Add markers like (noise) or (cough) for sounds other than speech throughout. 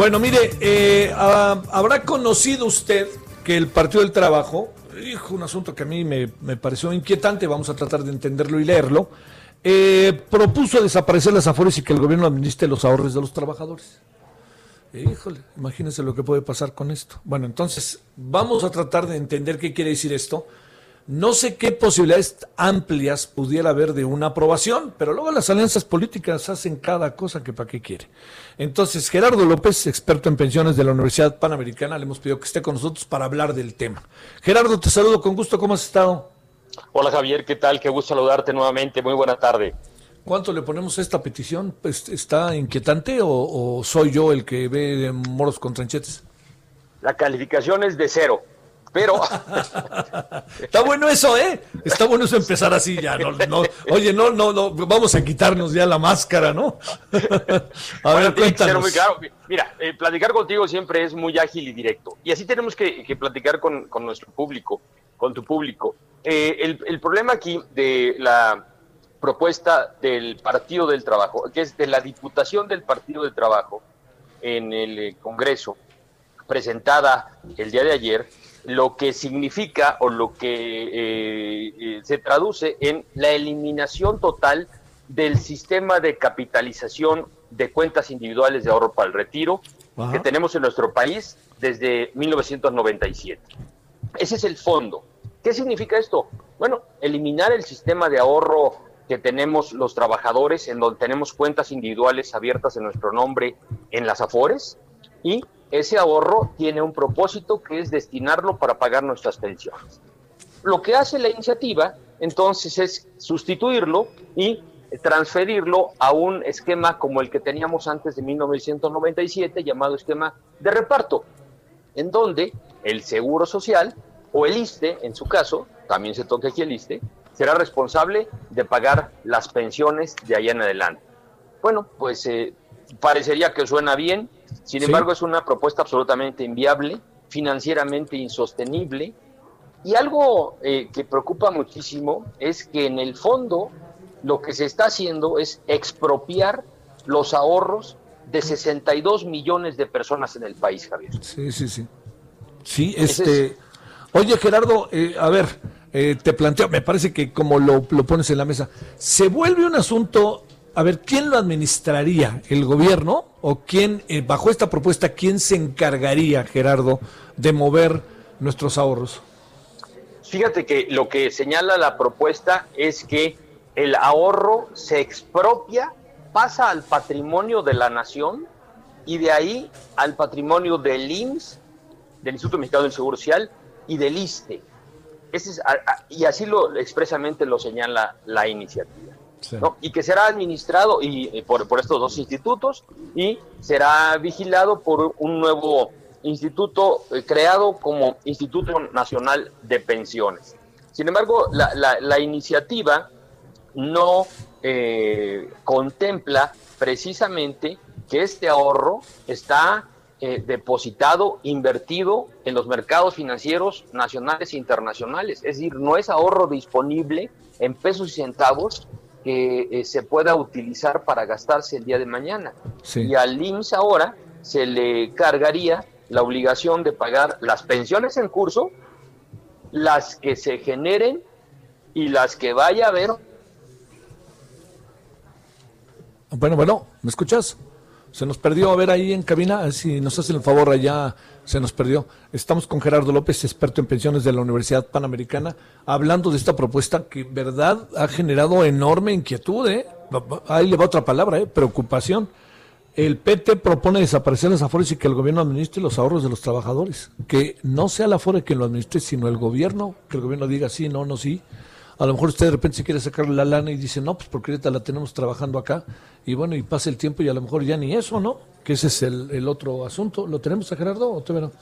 Bueno, mire, eh, habrá conocido usted que el Partido del Trabajo, hijo, un asunto que a mí me, me pareció inquietante, vamos a tratar de entenderlo y leerlo, eh, propuso desaparecer las afores y que el gobierno administre los ahorros de los trabajadores. Híjole, imagínense lo que puede pasar con esto. Bueno, entonces vamos a tratar de entender qué quiere decir esto. No sé qué posibilidades amplias pudiera haber de una aprobación, pero luego las alianzas políticas hacen cada cosa que para qué quiere. Entonces, Gerardo López, experto en pensiones de la Universidad Panamericana, le hemos pedido que esté con nosotros para hablar del tema. Gerardo, te saludo con gusto, ¿cómo has estado? Hola Javier, ¿qué tal? Qué gusto saludarte nuevamente, muy buena tarde. ¿Cuánto le ponemos a esta petición? Pues, ¿Está inquietante o, soy yo el que ve moros con tranchetes? La calificación es de cero, pero... (laughs) Está bueno eso, ¿eh? Está bueno eso empezar así ya. No, oye, no, no, no, vamos a quitarnos ya la máscara, ¿no? (laughs) a ver, cuéntanos. Muy claro. Mira, eh, platicar contigo siempre es muy ágil y directo. Y así tenemos que, platicar con, nuestro público, con tu público. Eh, el, el problema aquí de la propuesta del Partido del Trabajo, que es de la Diputación del Partido del Trabajo en el eh, Congreso, presentada el día de ayer, lo que significa o lo que eh, eh, se traduce en la eliminación total del sistema de capitalización de cuentas individuales de ahorro para el retiro que tenemos en nuestro país desde 1997. Ese es el fondo. ¿Qué significa esto? Bueno, eliminar el sistema de ahorro que tenemos los trabajadores, en donde tenemos cuentas individuales abiertas en nuestro nombre en las AFORES, y ese ahorro tiene un propósito que es destinarlo para pagar nuestras pensiones. Lo que hace la iniciativa entonces es sustituirlo y transferirlo a un esquema como el que teníamos antes de 1997, llamado esquema de reparto, en donde el Seguro Social o el ISTE, en su caso, también se toca aquí el ISTE, será responsable de pagar las pensiones de ahí en adelante. Bueno, pues eh, parecería que suena bien, sin embargo es una propuesta absolutamente inviable, financieramente insostenible, y algo eh, que preocupa muchísimo es que en el fondo lo que se está haciendo es expropiar los ahorros de 62 millones de personas en el país, Javier. Sí, sí, sí. Sí, este... Oye, Gerardo, eh, a ver, eh, te planteo, me parece que como lo, pones en la mesa, se vuelve un asunto, a ver, ¿quién lo administraría? ¿El gobierno? ¿O quién, eh, bajo esta propuesta, quién se encargaría, Gerardo, de mover nuestros ahorros? Fíjate que lo que señala la propuesta es que el ahorro se expropia, pasa al patrimonio de la nación y de ahí al patrimonio del IMSS, del Instituto Mexicano del Seguro Social y del ISTE y así lo expresamente lo señala la iniciativa. Y que será administrado y, por, estos dos institutos y será vigilado por un nuevo instituto eh, creado como Instituto Nacional de Pensiones. Sin embargo, la, iniciativa no eh, contempla precisamente que este ahorro está eh, depositado, invertido en los mercados financieros nacionales e internacionales. Es decir, no es ahorro disponible en pesos y centavos que eh, se pueda utilizar para gastarse el día de mañana. Y al IMSS ahora se le cargaría la obligación de pagar las pensiones en curso, las que se generen y las que vaya a haber. Bueno, bueno, ¿me escuchas? Se nos perdió, a ver ahí en cabina, si nos hacen el favor allá, se nos perdió. Estamos con Gerardo López, experto en pensiones de la Universidad Panamericana, hablando de esta propuesta que, verdad, ha generado enorme inquietud, ¿eh? Ahí le va otra palabra, ¿eh? Preocupación. El PT propone desaparecer las afores y que el gobierno administre los ahorros de los trabajadores. Que no sea la afore quien lo administre, sino el gobierno, que el gobierno diga sí, no, no, sí. A lo mejor usted de repente se quiere sacar la lana y dice, no, pues porque ahorita la tenemos trabajando acá, y bueno, y pasa el tiempo y a lo mejor ya ni eso, ¿no? Que ese es el, otro asunto. ¿Lo tenemos a Gerardo o te verán?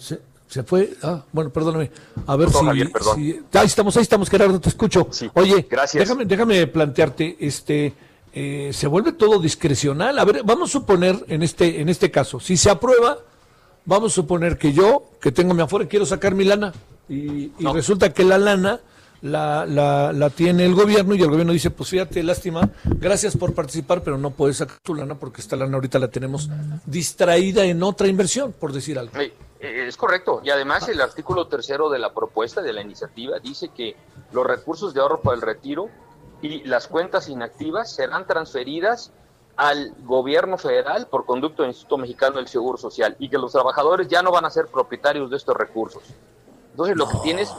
Se, se fue, ah, bueno, perdóname. A ver si, ahí estamos, ahí estamos, Gerardo, te escucho. Oye, gracias. Déjame, déjame plantearte, este, eh, se vuelve todo discrecional. A ver, vamos a suponer en este, en este caso, si se aprueba, vamos a suponer que yo, que tengo mi afuera, quiero sacar mi lana y, resulta que la lana la, la, la, tiene el gobierno y el gobierno dice, pues fíjate, lástima, gracias por participar, pero no puedes sacar tu lana porque esta lana ahorita la tenemos distraída en otra inversión, por decir algo. Eh, es correcto. Y además el artículo tercero de la propuesta de la iniciativa dice que los recursos de ahorro para el retiro y las cuentas inactivas serán transferidas al gobierno federal por conducto del Instituto Mexicano del Seguro Social y que los trabajadores ya no van a ser propietarios de estos recursos. Entonces lo que tienes,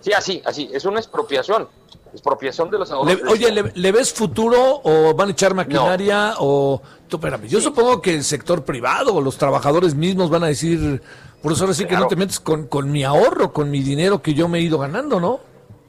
sí, así, así, es una expropiación, expropiación de los ahorros. oye, ¿le, ves futuro o van a echar maquinaria o... Tú, espérame, yo supongo que el sector privado o los trabajadores mismos van a decir, por eso ahora sí que no te metes con, con mi ahorro, con mi dinero que yo me he ido ganando, ¿no?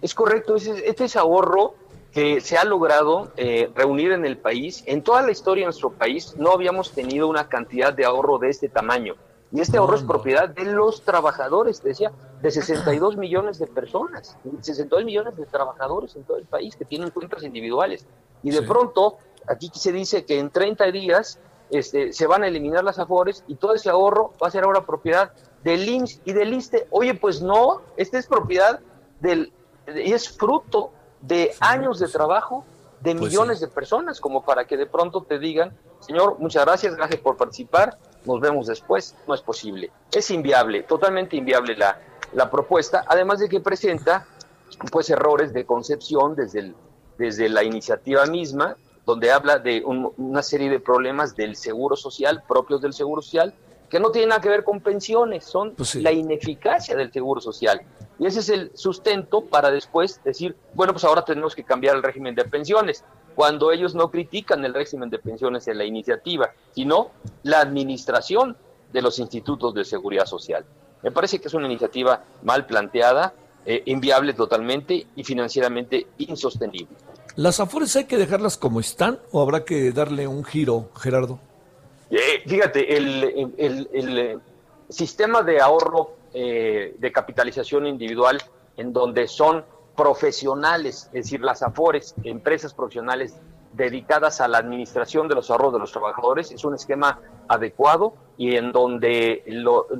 Es correcto, este es ahorro que se ha logrado eh, reunir en el país. En toda la historia de nuestro país no habíamos tenido una cantidad de ahorro de este tamaño. Y este ahorro es propiedad de los trabajadores, te decía, de 62 millones de personas, 62 millones de trabajadores en todo el país que tienen cuentas individuales. Y de pronto, aquí se dice que en 30 días este, se van a eliminar las afores y todo ese ahorro va a ser ahora propiedad del IMSS y del ISTE. Oye, pues no, este es propiedad del, y es fruto de años de trabajo de pues millones de personas, como para que de pronto te digan, señor, muchas gracias, gracias por participar, nos vemos después. No es posible. Es inviable, totalmente inviable la, la propuesta, además de que presenta pues errores de concepción desde, el, desde la iniciativa misma, donde habla de una serie de problemas del seguro social, propios del seguro social, que no tienen nada que ver con pensiones, son pues la ineficacia del seguro social. Y ese es el sustento para después decir, bueno, pues ahora tenemos que cambiar el régimen de pensiones, cuando ellos no critican el régimen de pensiones en la iniciativa, sino la administración de los institutos de seguridad social. Me parece que es una iniciativa mal planteada, eh, inviable totalmente y financieramente insostenible. ¿Las afores hay que dejarlas como están o habrá que darle un giro, Gerardo? Eh, fíjate, el, el, eh, sistema de ahorro eh, de capitalización individual en donde son profesionales, es decir, las AFORES, empresas profesionales dedicadas a la administración de los ahorros de los trabajadores, es un esquema adecuado y en donde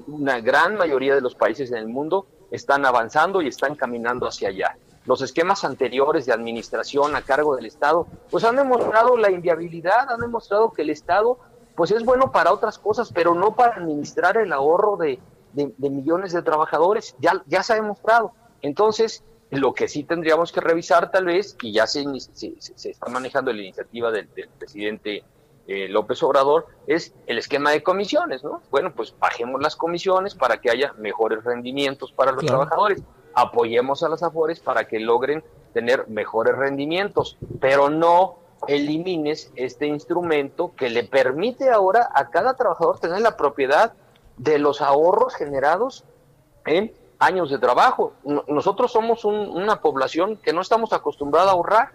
una gran mayoría de los países en el mundo están avanzando y están caminando hacia allá. Los esquemas anteriores de administración a cargo del Estado, pues han demostrado la inviabilidad, han demostrado que el Estado, pues es bueno para otras cosas, pero no para administrar el ahorro de, de, millones de trabajadores, ya, ya se ha demostrado. Entonces, lo que sí tendríamos que revisar tal vez, y ya se, se, está manejando la iniciativa del, presidente eh, López Obrador, es el esquema de comisiones, ¿no? Bueno, pues bajemos las comisiones para que haya mejores rendimientos para los trabajadores, apoyemos a las AFORES para que logren tener mejores rendimientos, pero no elimines este instrumento que le permite ahora a cada trabajador tener la propiedad de los ahorros generados en años de trabajo. Nosotros somos una población que no estamos acostumbrada a ahorrar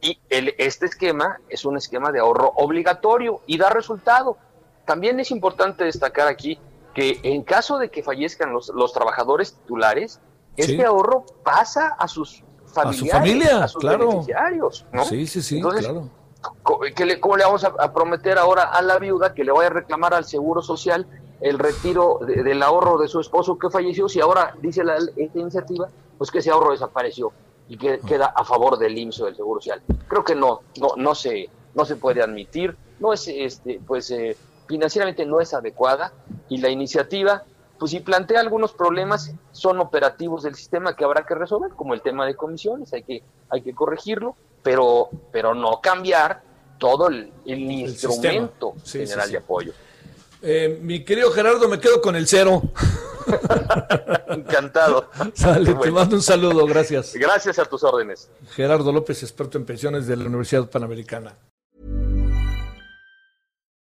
y el, este esquema es un esquema de ahorro obligatorio y da resultado. También es importante destacar aquí que en caso de que fallezcan los, los trabajadores titulares, este ahorro pasa a sus familiares, a, sus beneficiarios. Sí, sí, sí, claro. ¿Cómo le vamos a, a, prometer ahora a la viuda que le vaya a reclamar al Seguro Social el retiro del ahorro de su esposo que falleció, si ahora dice la, esta iniciativa, pues que ese ahorro desapareció y que ah. queda a favor del IMSS del Seguro Social. Creo que no, no, no se, no se puede admitir, no es, este, pues eh, financieramente no es adecuada y la iniciativa, pues si plantea algunos problemas, son operativos del sistema que habrá que resolver, como el tema de comisiones, hay que, hay que corregirlo, pero, pero no cambiar todo el, instrumento general de apoyo. Eh, mi querido Gerardo, me quedo con el cero. (laughs) Encantado. te mando un saludo, gracias. Gracias a tus órdenes. Gerardo López, experto en pensiones de la Universidad Panamericana.